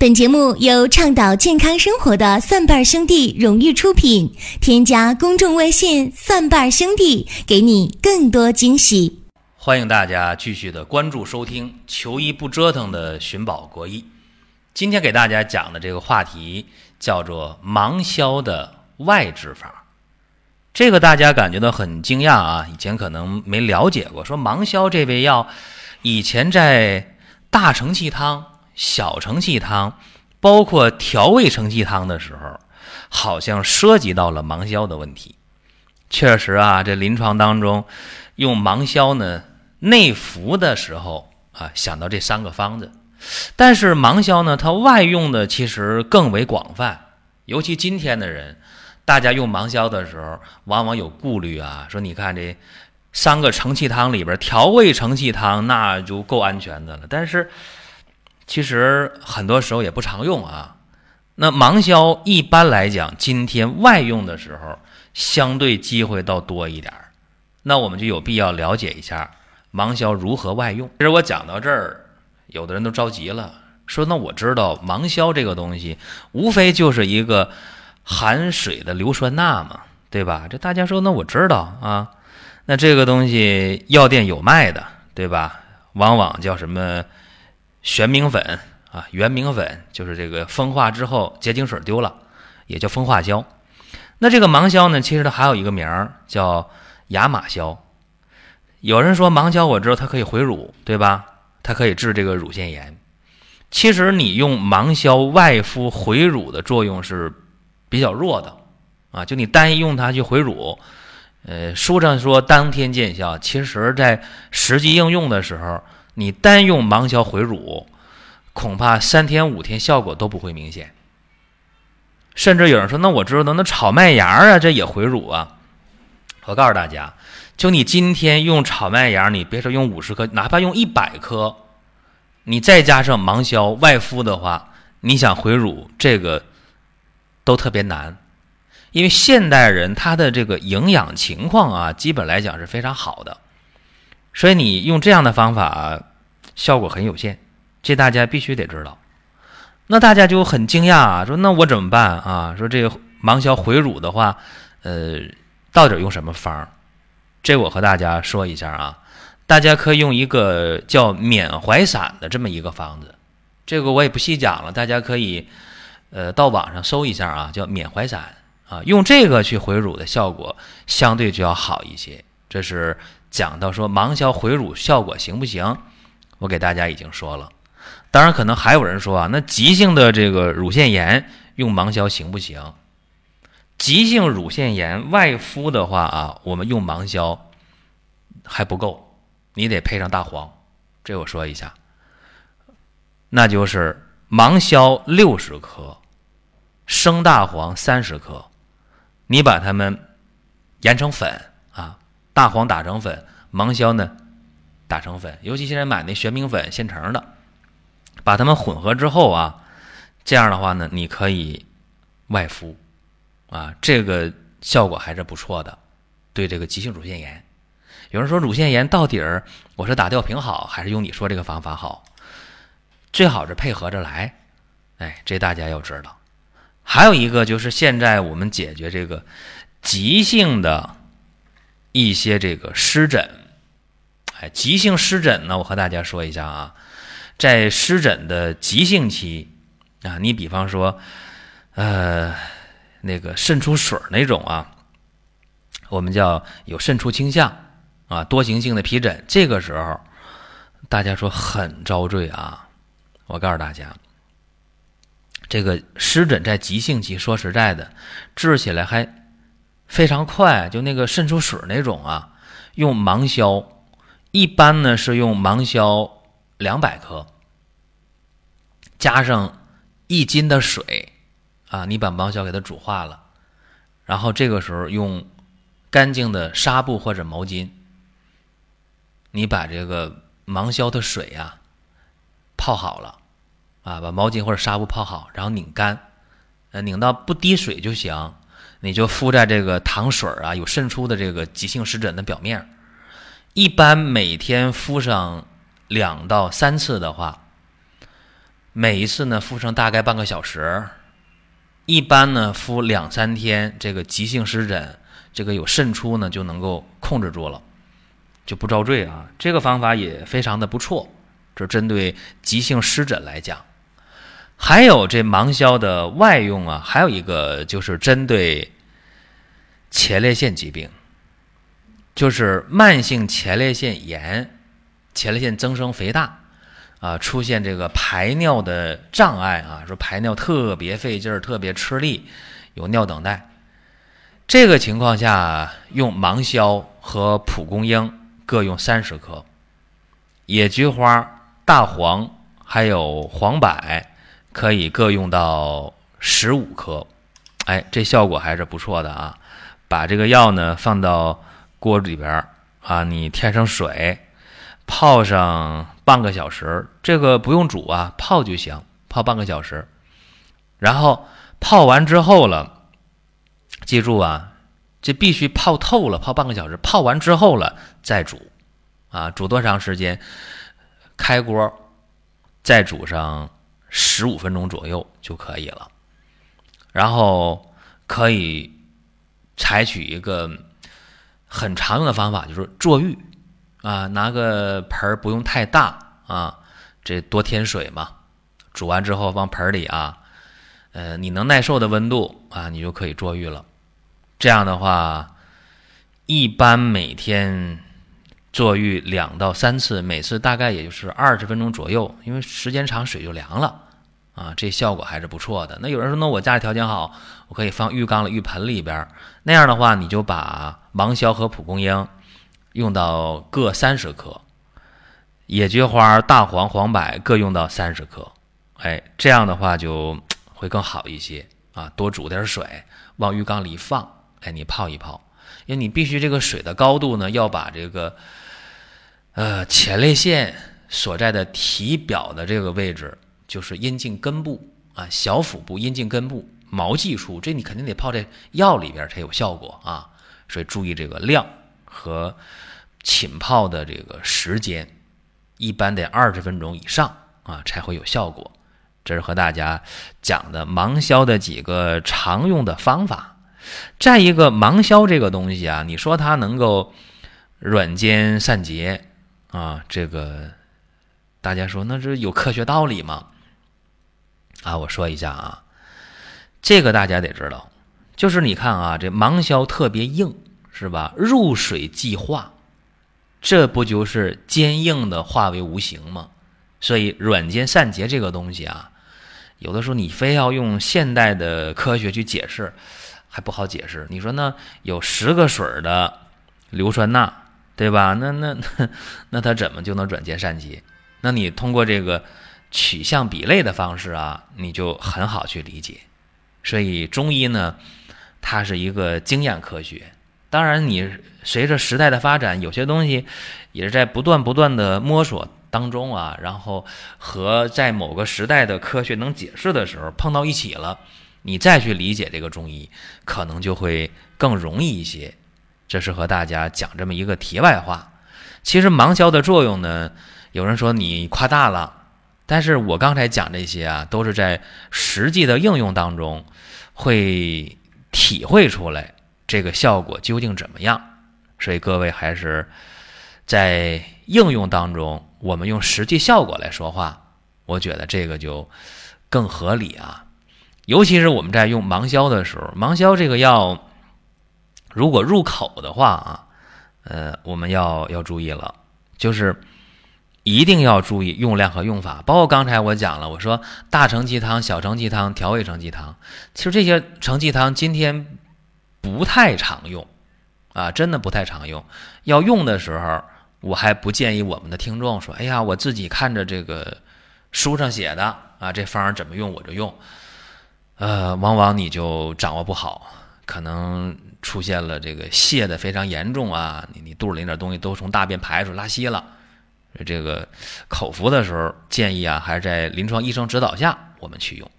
本节目由倡导健康生活的蒜瓣兄弟荣誉出品。添加公众微信“蒜瓣兄弟”，给你更多惊喜。欢迎大家继续的关注收听《求医不折腾的寻宝国医》。今天给大家讲的这个话题叫做芒硝的外治法。这个大家感觉到很惊讶啊，以前可能没了解过。说芒硝这味药，以前在大承气汤。小承气汤，包括调味承气汤的时候，好像涉及到了芒硝的问题。确实啊，这临床当中用芒硝呢，内服的时候啊，想到这三个方子。但是芒硝呢，它外用的其实更为广泛。尤其今天的人，大家用芒硝的时候，往往有顾虑啊，说你看这三个承气汤里边，调味承气汤那就够安全的了。但是其实很多时候也不常用啊。那芒硝一般来讲，今天外用的时候，相对机会倒多一点儿。那我们就有必要了解一下芒硝如何外用。其实我讲到这儿，有的人都着急了，说：“那我知道芒硝这个东西，无非就是一个含水的硫酸钠嘛，对吧？”这大家说：“那我知道啊，那这个东西药店有卖的，对吧？往往叫什么？”玄明粉啊，元明粉就是这个风化之后结晶水丢了，也叫风化硝。那这个芒硝呢，其实它还有一个名儿叫亚马硝。有人说芒硝，我知道它可以回乳，对吧？它可以治这个乳腺炎。其实你用芒硝外敷回乳的作用是比较弱的啊，就你单一用它去回乳，呃，书上说当天见效，其实在实际应用的时候。你单用芒硝回乳，恐怕三天五天效果都不会明显。甚至有人说：“那我知道，那炒麦芽啊，这也回乳啊。”我告诉大家，就你今天用炒麦芽，你别说用五十克，哪怕用一百克，你再加上芒硝外敷的话，你想回乳，这个都特别难。因为现代人他的这个营养情况啊，基本来讲是非常好的。所以你用这样的方法，效果很有限，这大家必须得知道。那大家就很惊讶啊，说那我怎么办啊？说这个芒硝回乳的话，呃，到底用什么方？这我和大家说一下啊，大家可以用一个叫缅怀散的这么一个方子，这个我也不细讲了，大家可以呃到网上搜一下啊，叫缅怀散啊，用这个去回乳的效果相对就要好一些，这是。讲到说芒硝回乳效果行不行？我给大家已经说了。当然，可能还有人说啊，那急性的这个乳腺炎用芒硝行不行？急性乳腺炎外敷的话啊，我们用芒硝还不够，你得配上大黄。这我说一下，那就是芒硝六十克，生大黄三十克，你把它们研成粉啊。大黄打成粉，芒硝呢打成粉，尤其现在买那玄明粉现成的，把它们混合之后啊，这样的话呢，你可以外敷啊，这个效果还是不错的。对这个急性乳腺炎，有人说乳腺炎到底儿，我是打吊瓶好，还是用你说这个方法好？最好是配合着来，哎，这大家要知道。还有一个就是现在我们解决这个急性的。一些这个湿疹，哎，急性湿疹呢，我和大家说一下啊，在湿疹的急性期啊，你比方说，呃，那个渗出水那种啊，我们叫有渗出倾向啊，多形性的皮疹，这个时候大家说很遭罪啊。我告诉大家，这个湿疹在急性期，说实在的，治起来还。非常快，就那个渗出水那种啊，用芒硝，一般呢是用芒硝两百克，加上一斤的水，啊，你把芒硝给它煮化了，然后这个时候用干净的纱布或者毛巾，你把这个芒硝的水呀泡好了，啊，把毛巾或者纱布泡好，然后拧干，呃，拧到不滴水就行。你就敷在这个糖水啊有渗出的这个急性湿疹的表面，一般每天敷上两到三次的话，每一次呢敷上大概半个小时，一般呢敷两三天，这个急性湿疹这个有渗出呢就能够控制住了，就不遭罪啊。这个方法也非常的不错，这针对急性湿疹来讲。还有这芒硝的外用啊，还有一个就是针对前列腺疾病，就是慢性前列腺炎、前列腺增生肥大啊，出现这个排尿的障碍啊，说排尿特别费劲儿、特别吃力，有尿等待。这个情况下，用芒硝和蒲公英各用三十克，野菊花、大黄还有黄柏。可以各用到十五克，哎，这效果还是不错的啊！把这个药呢放到锅里边啊，你添上水，泡上半个小时，这个不用煮啊，泡就行，泡半个小时。然后泡完之后了，记住啊，这必须泡透了，泡半个小时。泡完之后了再煮，啊，煮多长时间？开锅再煮上。十五分钟左右就可以了，然后可以采取一个很常用的方法，就是坐浴啊，拿个盆儿不用太大啊，这多添水嘛。煮完之后放盆里啊，呃，你能耐受的温度啊，你就可以坐浴了。这样的话，一般每天。坐浴两到三次，每次大概也就是二十分钟左右，因为时间长水就凉了，啊，这效果还是不错的。那有人说，那我家里条件好，我可以放浴缸了浴盆里边，那样的话，你就把芒硝和蒲公英用到各三十克，野菊花、大黄、黄柏各用到三十克，哎，这样的话就会更好一些啊。多煮点水，往浴缸里一放，哎，你泡一泡。因为你必须这个水的高度呢，要把这个，呃，前列腺所在的体表的这个位置，就是阴茎根部啊，小腹部阴茎根部毛际处，这你肯定得泡在药里边才有效果啊。所以注意这个量和浸泡的这个时间，一般得二十分钟以上啊才会有效果。这是和大家讲的芒硝的几个常用的方法。再一个，芒硝这个东西啊，你说它能够软坚散结啊，这个大家说那这有科学道理吗？啊，我说一下啊，这个大家得知道，就是你看啊，这芒硝特别硬，是吧？入水即化，这不就是坚硬的化为无形吗？所以软坚散结这个东西啊，有的时候你非要用现代的科学去解释。还不好解释，你说那有十个水的硫酸钠，对吧？那那那那它怎么就能软坚散结？那你通过这个取象比类的方式啊，你就很好去理解。所以中医呢，它是一个经验科学。当然，你随着时代的发展，有些东西也是在不断不断的摸索当中啊，然后和在某个时代的科学能解释的时候碰到一起了。你再去理解这个中医，可能就会更容易一些。这是和大家讲这么一个题外话。其实芒硝的作用呢，有人说你夸大了，但是我刚才讲这些啊，都是在实际的应用当中会体会出来这个效果究竟怎么样。所以各位还是在应用当中，我们用实际效果来说话，我觉得这个就更合理啊。尤其是我们在用芒硝的时候，芒硝这个药如果入口的话啊，呃，我们要要注意了，就是一定要注意用量和用法。包括刚才我讲了，我说大承鸡汤、小承鸡汤、调味承鸡汤，其实这些承鸡汤今天不太常用啊，真的不太常用。要用的时候，我还不建议我们的听众说：“哎呀，我自己看着这个书上写的啊，这方怎么用我就用。”呃，往往你就掌握不好，可能出现了这个泻的非常严重啊，你你肚里那点东西都从大便排出拉稀了。这个口服的时候建议啊，还是在临床医生指导下我们去用。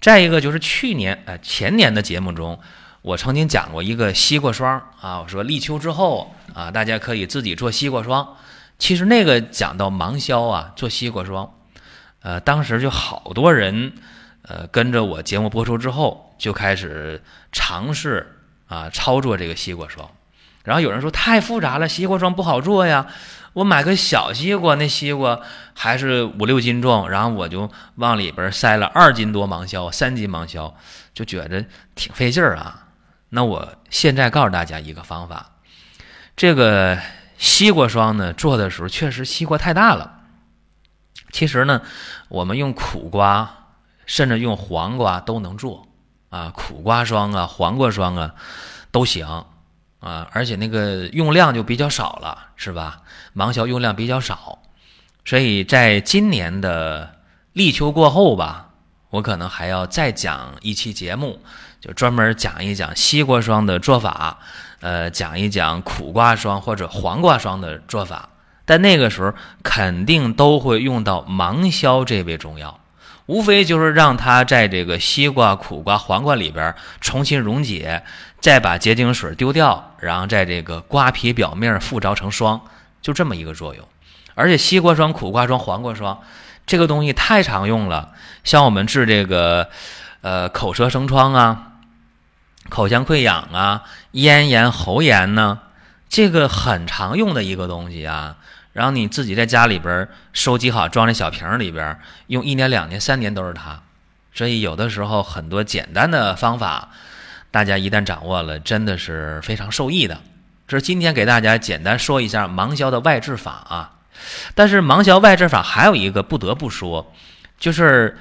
再一个就是去年呃前年的节目中，我曾经讲过一个西瓜霜啊，我说立秋之后啊，大家可以自己做西瓜霜。其实那个讲到芒硝啊，做西瓜霜，呃，当时就好多人，呃，跟着我节目播出之后，就开始尝试啊操作这个西瓜霜。然后有人说太复杂了，西瓜霜不好做呀。我买个小西瓜，那西瓜还是五六斤重，然后我就往里边塞了二斤多芒硝，三斤芒硝，就觉得挺费劲儿啊。那我现在告诉大家一个方法，这个西瓜霜呢，做的时候确实西瓜太大了。其实呢，我们用苦瓜，甚至用黄瓜都能做啊，苦瓜霜啊，黄瓜霜啊，都行啊，而且那个用量就比较少了，是吧？芒硝用量比较少，所以在今年的立秋过后吧，我可能还要再讲一期节目，就专门讲一讲西瓜霜的做法，呃，讲一讲苦瓜霜或者黄瓜霜的做法。但那个时候肯定都会用到芒硝这味中药，无非就是让它在这个西瓜、苦瓜、黄瓜里边重新溶解，再把结晶水丢掉，然后在这个瓜皮表面附着成霜，就这么一个作用。而且西瓜霜、苦瓜霜、黄瓜霜这个东西太常用了，像我们治这个呃口舌生疮啊、口腔溃疡啊、咽炎、喉炎呢，这个很常用的一个东西啊。然后你自己在家里边收集好，装在小瓶里边，用一年、两年、三年都是它。所以有的时候很多简单的方法，大家一旦掌握了，真的是非常受益的。这是今天给大家简单说一下芒硝的外治法啊。但是芒硝外治法还有一个不得不说，就是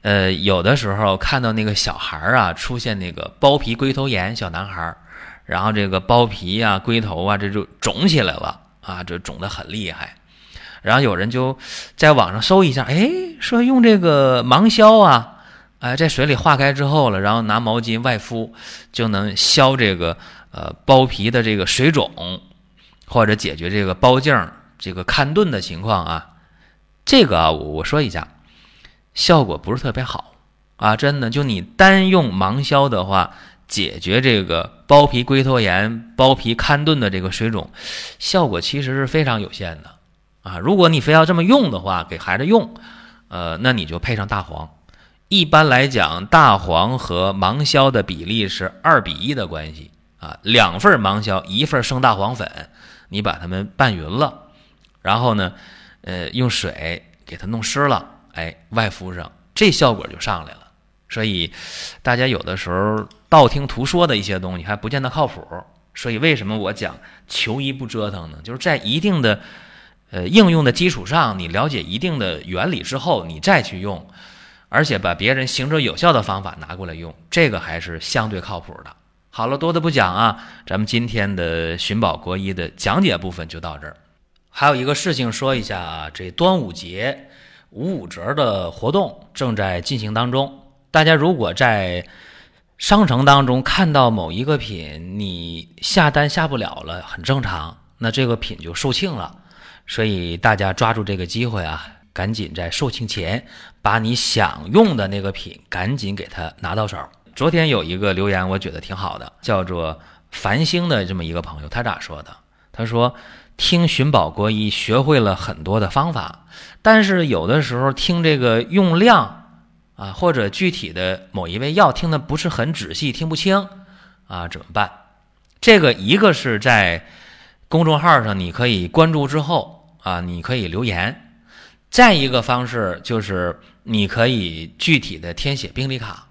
呃有的时候看到那个小孩儿啊出现那个包皮龟头炎，小男孩儿，然后这个包皮啊、龟头啊这就肿起来了。啊，这肿得很厉害，然后有人就在网上搜一下，哎，说用这个芒硝啊，哎，在水里化开之后了，然后拿毛巾外敷，就能消这个呃包皮的这个水肿，或者解决这个包茎这个看钝的情况啊。这个啊，我我说一下，效果不是特别好啊，真的，就你单用芒硝的话。解决这个包皮龟头炎、包皮看钝的这个水肿，效果其实是非常有限的啊！如果你非要这么用的话，给孩子用，呃，那你就配上大黄。一般来讲，大黄和芒硝的比例是二比一的关系啊，两份芒硝，一份生大黄粉，你把它们拌匀了，然后呢，呃，用水给它弄湿了，哎，外敷上，这效果就上来了。所以，大家有的时候道听途说的一些东西还不见得靠谱。所以，为什么我讲求医不折腾呢？就是在一定的呃应用的基础上，你了解一定的原理之后，你再去用，而且把别人行之有效的方法拿过来用，这个还是相对靠谱的。好了，多的不讲啊，咱们今天的寻宝国医的讲解部分就到这儿。还有一个事情说一下啊，这端午节五五折的活动正在进行当中。大家如果在商城当中看到某一个品，你下单下不了了，很正常，那这个品就售罄了。所以大家抓住这个机会啊，赶紧在售罄前把你想用的那个品赶紧给它拿到手。昨天有一个留言，我觉得挺好的，叫做繁星的这么一个朋友，他咋说的？他说听寻宝国医学会了很多的方法，但是有的时候听这个用量。啊，或者具体的某一味药听的不是很仔细，听不清，啊，怎么办？这个一个是在公众号上你可以关注之后啊，你可以留言；再一个方式就是你可以具体的填写病历卡，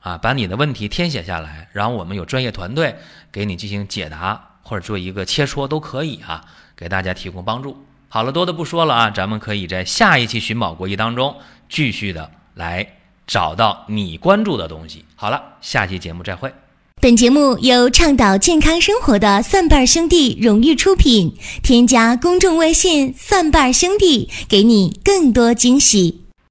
啊，把你的问题填写下来，然后我们有专业团队给你进行解答或者做一个切磋都可以啊，给大家提供帮助。好了，多的不说了啊，咱们可以在下一期寻宝国医当中继续的来。找到你关注的东西。好了，下期节目再会。本节目由倡导健康生活的蒜瓣兄弟荣誉出品。添加公众微信“蒜瓣兄弟”，给你更多惊喜。